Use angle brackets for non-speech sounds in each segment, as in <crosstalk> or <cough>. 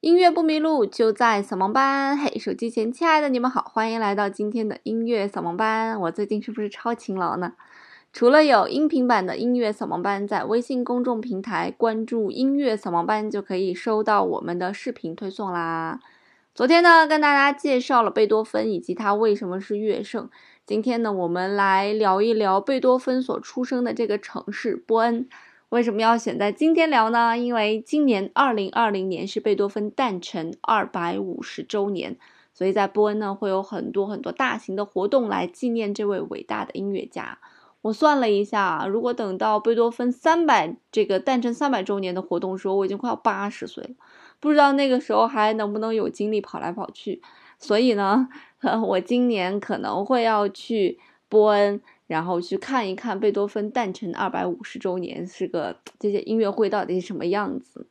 音乐不迷路，就在扫盲班。嘿，手机前亲爱的你们好，欢迎来到今天的音乐扫盲班。我最近是不是超勤劳呢？除了有音频版的音乐扫盲班，在微信公众平台关注“音乐扫盲班”就可以收到我们的视频推送啦。昨天呢，跟大家介绍了贝多芬以及他为什么是乐圣。今天呢，我们来聊一聊贝多芬所出生的这个城市波恩。为什么要选在今天聊呢？因为今年二零二零年是贝多芬诞辰二百五十周年，所以在波恩呢会有很多很多大型的活动来纪念这位伟大的音乐家。我算了一下，如果等到贝多芬三百这个诞辰三百周年的活动时候，我已经快要八十岁了，不知道那个时候还能不能有精力跑来跑去。所以呢，<laughs> 我今年可能会要去波恩。然后去看一看贝多芬诞辰二百五十周年是个这些音乐会到底是什么样子，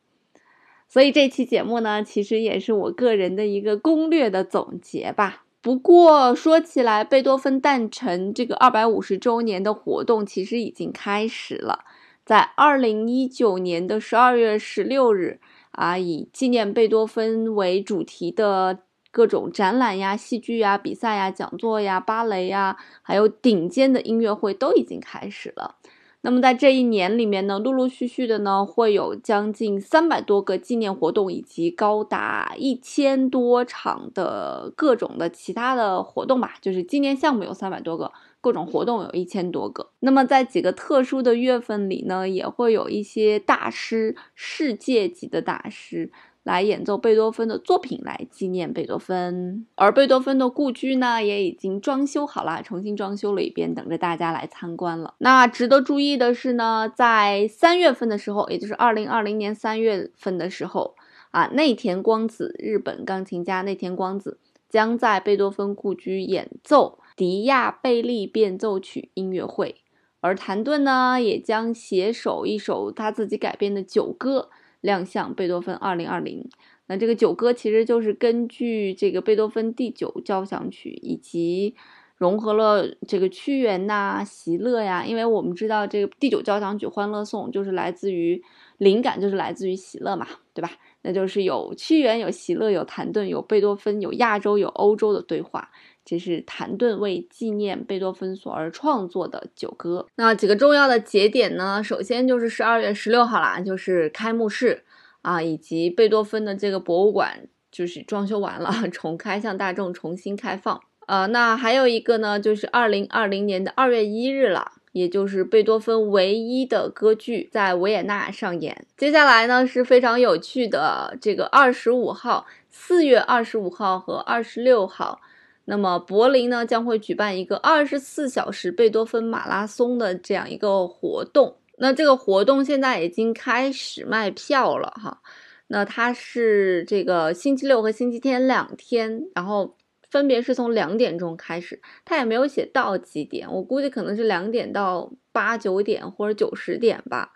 所以这期节目呢，其实也是我个人的一个攻略的总结吧。不过说起来，贝多芬诞辰这个二百五十周年的活动其实已经开始了，在二零一九年的十二月十六日啊，以纪念贝多芬为主题的。各种展览呀、戏剧呀、比赛呀、讲座呀、芭蕾呀，还有顶尖的音乐会都已经开始了。那么在这一年里面呢，陆陆续续的呢，会有将近三百多个纪念活动，以及高达一千多场的各种的其他的活动吧。就是纪念项目有三百多个，各种活动有一千多个。那么在几个特殊的月份里呢，也会有一些大师，世界级的大师。来演奏贝多芬的作品，来纪念贝多芬。而贝多芬的故居呢，也已经装修好了，重新装修了一遍，等着大家来参观了。那值得注意的是呢，在三月份的时候，也就是二零二零年三月份的时候啊，内田光子，日本钢琴家内田光子将在贝多芬故居演奏迪亚贝利变奏曲音乐会，而谭盾呢，也将携手一首他自己改编的九歌。亮相贝多芬二零二零，那这个九歌其实就是根据这个贝多芬第九交响曲，以及融合了这个屈原呐、席勒呀，因为我们知道这个第九交响曲《欢乐颂》就是来自于灵感，就是来自于席勒嘛，对吧？那就是有屈原、有席勒、有谭盾、有贝多芬、有亚洲、有欧洲的对话。这是谭盾为纪念贝多芬所而创作的九歌。那几个重要的节点呢？首先就是十二月十六号啦，就是开幕式啊，以及贝多芬的这个博物馆就是装修完了，<laughs> 重开向大众重新开放。呃，那还有一个呢，就是二零二零年的二月一日了，也就是贝多芬唯一的歌剧在维也纳上演。接下来呢是非常有趣的这个二十五号，四月二十五号和二十六号。那么柏林呢将会举办一个二十四小时贝多芬马拉松的这样一个活动。那这个活动现在已经开始卖票了哈。那它是这个星期六和星期天两天，然后分别是从两点钟开始，它也没有写到几点，我估计可能是两点到八九点或者九十点吧。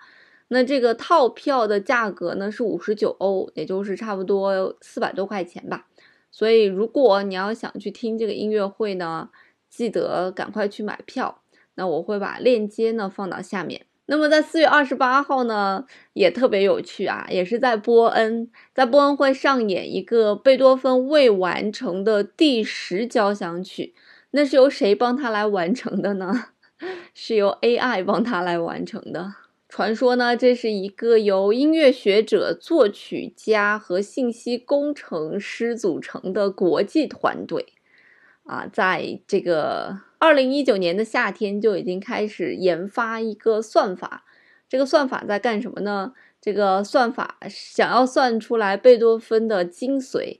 那这个套票的价格呢是五十九欧，也就是差不多四百多块钱吧。所以，如果你要想去听这个音乐会呢，记得赶快去买票。那我会把链接呢放到下面。那么在四月二十八号呢，也特别有趣啊，也是在波恩，在波恩会上演一个贝多芬未完成的第十交响曲。那是由谁帮他来完成的呢？<laughs> 是由 AI 帮他来完成的。传说呢，这是一个由音乐学者、作曲家和信息工程师组成的国际团队，啊，在这个二零一九年的夏天就已经开始研发一个算法。这个算法在干什么呢？这个算法想要算出来贝多芬的精髓，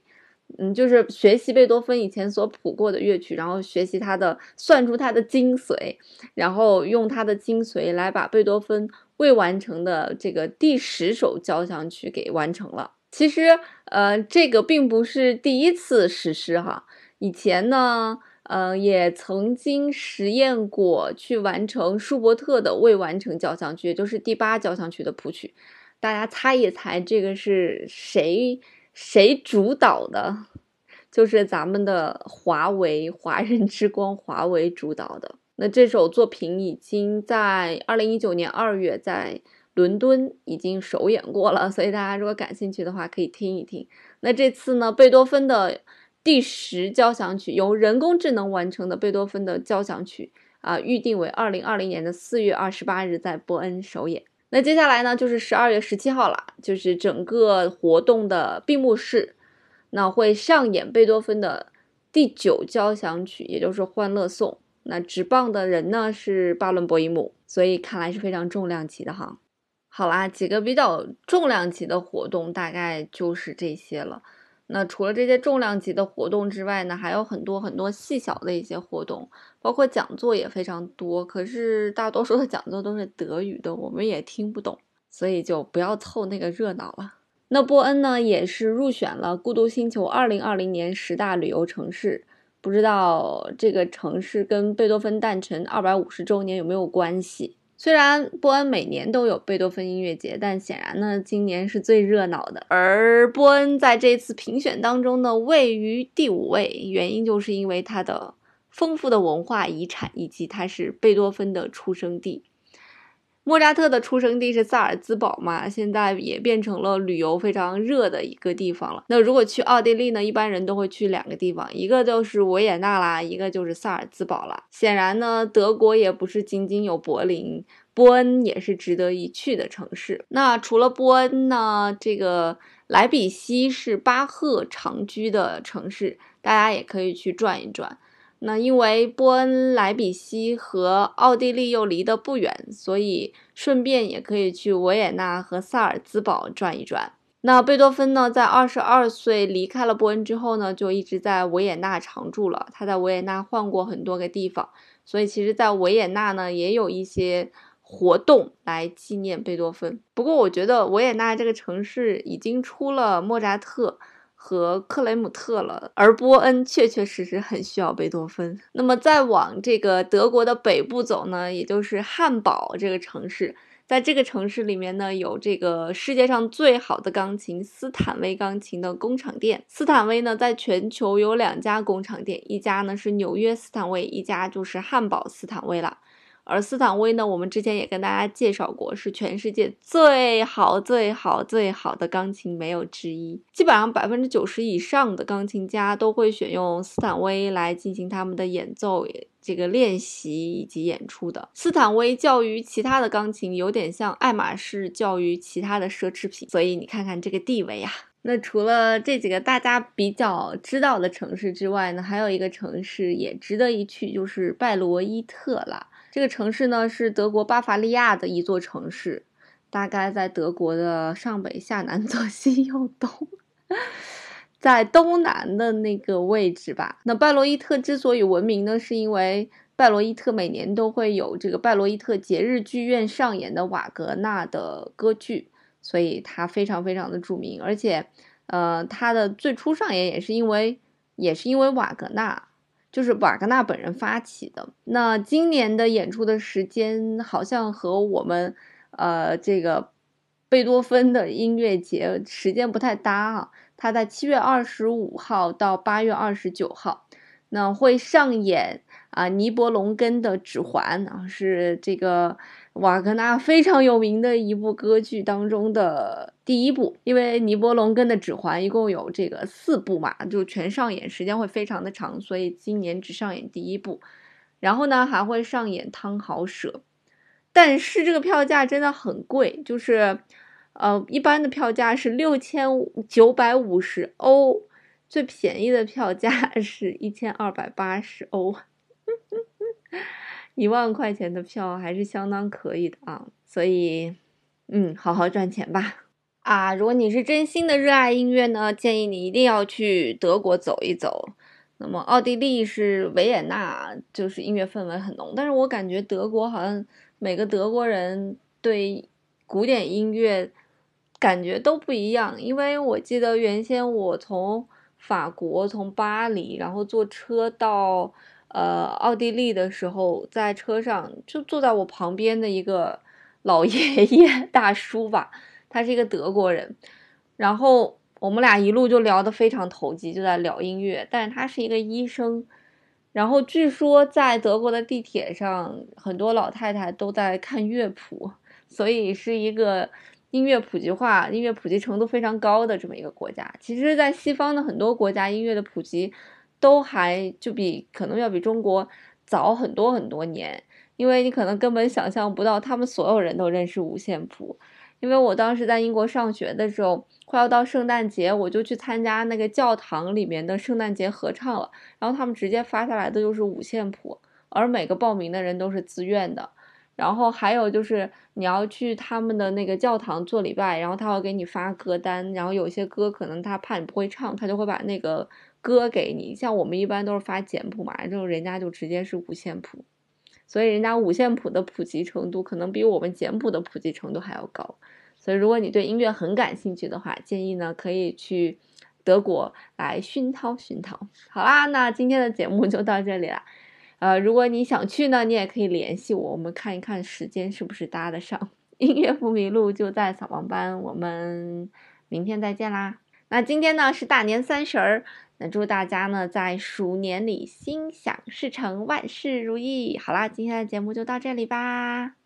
嗯，就是学习贝多芬以前所谱过的乐曲，然后学习他的，算出他的精髓，然后用他的精髓来把贝多芬。未完成的这个第十首交响曲给完成了。其实，呃，这个并不是第一次实施哈。以前呢，呃，也曾经实验过去完成舒伯特的未完成交响曲，也就是第八交响曲的谱曲。大家猜一猜，这个是谁谁主导的？<laughs> 就是咱们的华为华人之光，华为主导的。那这首作品已经在二零一九年二月在伦敦已经首演过了，<laughs> 所以大家如果感兴趣的话，可以听一听。那这次呢，贝多芬的第十交响曲由人工智能完成的贝多芬的交响曲啊，预定为二零二零年的四月二十八日在波恩首演。那接下来呢，就是十二月十七号了，就是整个活动的闭幕式，那会上演贝多芬的第九交响曲，也就是《欢乐颂》。那执棒的人呢是巴伦博伊姆，所以看来是非常重量级的哈。好啦，几个比较重量级的活动大概就是这些了。那除了这些重量级的活动之外呢，还有很多很多细小的一些活动，包括讲座也非常多。可是大多数的讲座都是德语的，我们也听不懂，所以就不要凑那个热闹了。那波恩呢，也是入选了《孤独星球》二零二零年十大旅游城市。不知道这个城市跟贝多芬诞辰二百五十周年有没有关系？虽然波恩每年都有贝多芬音乐节，但显然呢，今年是最热闹的。而波恩在这次评选当中呢，位于第五位，原因就是因为它的丰富的文化遗产，以及它是贝多芬的出生地。莫扎特的出生地是萨尔兹堡嘛，现在也变成了旅游非常热的一个地方了。那如果去奥地利呢，一般人都会去两个地方，一个就是维也纳啦，一个就是萨尔兹堡啦。显然呢，德国也不是仅仅有柏林，波恩也是值得一去的城市。那除了波恩呢，这个莱比锡是巴赫长居的城市，大家也可以去转一转。那因为波恩、莱比锡和奥地利又离得不远，所以顺便也可以去维也纳和萨尔兹堡转一转。那贝多芬呢，在二十二岁离开了波恩之后呢，就一直在维也纳常住了。他在维也纳换过很多个地方，所以其实，在维也纳呢，也有一些活动来纪念贝多芬。不过，我觉得维也纳这个城市已经出了莫扎特。和克雷姆特了，而波恩确确实实很需要贝多芬。那么再往这个德国的北部走呢，也就是汉堡这个城市，在这个城市里面呢，有这个世界上最好的钢琴斯坦威钢琴的工厂店。斯坦威呢，在全球有两家工厂店，一家呢是纽约斯坦威，一家就是汉堡斯坦威了。而斯坦威呢，我们之前也跟大家介绍过，是全世界最好、最好、最好的钢琴，没有之一。基本上百分之九十以上的钢琴家都会选用斯坦威来进行他们的演奏、这个练习以及演出的。斯坦威教于其他的钢琴，有点像爱马仕教于其他的奢侈品。所以你看看这个地位啊。那除了这几个大家比较知道的城市之外呢，还有一个城市也值得一去，就是拜罗伊特了。这个城市呢是德国巴伐利亚的一座城市，大概在德国的上北下南左西右东，<laughs> 在东南的那个位置吧。那拜罗伊特之所以闻名呢，是因为拜罗伊特每年都会有这个拜罗伊特节日剧院上演的瓦格纳的歌剧，所以它非常非常的著名。而且，呃，它的最初上演也是因为也是因为瓦格纳。就是瓦格纳本人发起的。那今年的演出的时间好像和我们，呃，这个贝多芬的音乐节时间不太搭啊。他在七月二十五号到八月二十九号，那会上演啊尼伯龙根的《指环》啊，是这个。瓦格纳非常有名的一部歌剧当中的第一部，因为尼伯龙根的指环一共有这个四部嘛，就全上演时间会非常的长，所以今年只上演第一部，然后呢还会上演汤豪舍，但是这个票价真的很贵，就是呃一般的票价是六千九百五十欧，最便宜的票价是一千二百八十欧。一万块钱的票还是相当可以的啊，所以，嗯，好好赚钱吧。啊，如果你是真心的热爱音乐呢，建议你一定要去德国走一走。那么，奥地利是维也纳，就是音乐氛围很浓。但是我感觉德国好像每个德国人对古典音乐感觉都不一样，因为我记得原先我从法国从巴黎，然后坐车到。呃，奥地利的时候，在车上就坐在我旁边的一个 <laughs> 老爷爷大叔吧，他是一个德国人，然后我们俩一路就聊得非常投机，就在聊音乐。但是他是一个医生，然后据说在德国的地铁上，很多老太太都在看乐谱，所以是一个音乐普及化、音乐普及程度非常高的这么一个国家。其实，在西方的很多国家，音乐的普及都还就比可能要比中国早很多很多年，因为你可能根本想象不到，他们所有人都认识五线谱。因为我当时在英国上学的时候，快要到圣诞节，我就去参加那个教堂里面的圣诞节合唱了。然后他们直接发下来的就是五线谱，而每个报名的人都是自愿的。然后还有就是你要去他们的那个教堂做礼拜，然后他会给你发歌单，然后有些歌可能他怕你不会唱，他就会把那个歌给你。像我们一般都是发简谱嘛，就人家就直接是五线谱。所以人家五线谱的普及程度可能比我们简谱的普及程度还要高。所以如果你对音乐很感兴趣的话，建议呢可以去德国来熏陶熏陶。好啦，那今天的节目就到这里了。呃，如果你想去呢，你也可以联系我，我们看一看时间是不是搭得上。<laughs> 音乐不迷路就在扫盲班，我们明天再见啦。那今天呢是大年三十儿。那祝大家呢，在鼠年里心想事成，万事如意。好啦，今天的节目就到这里吧。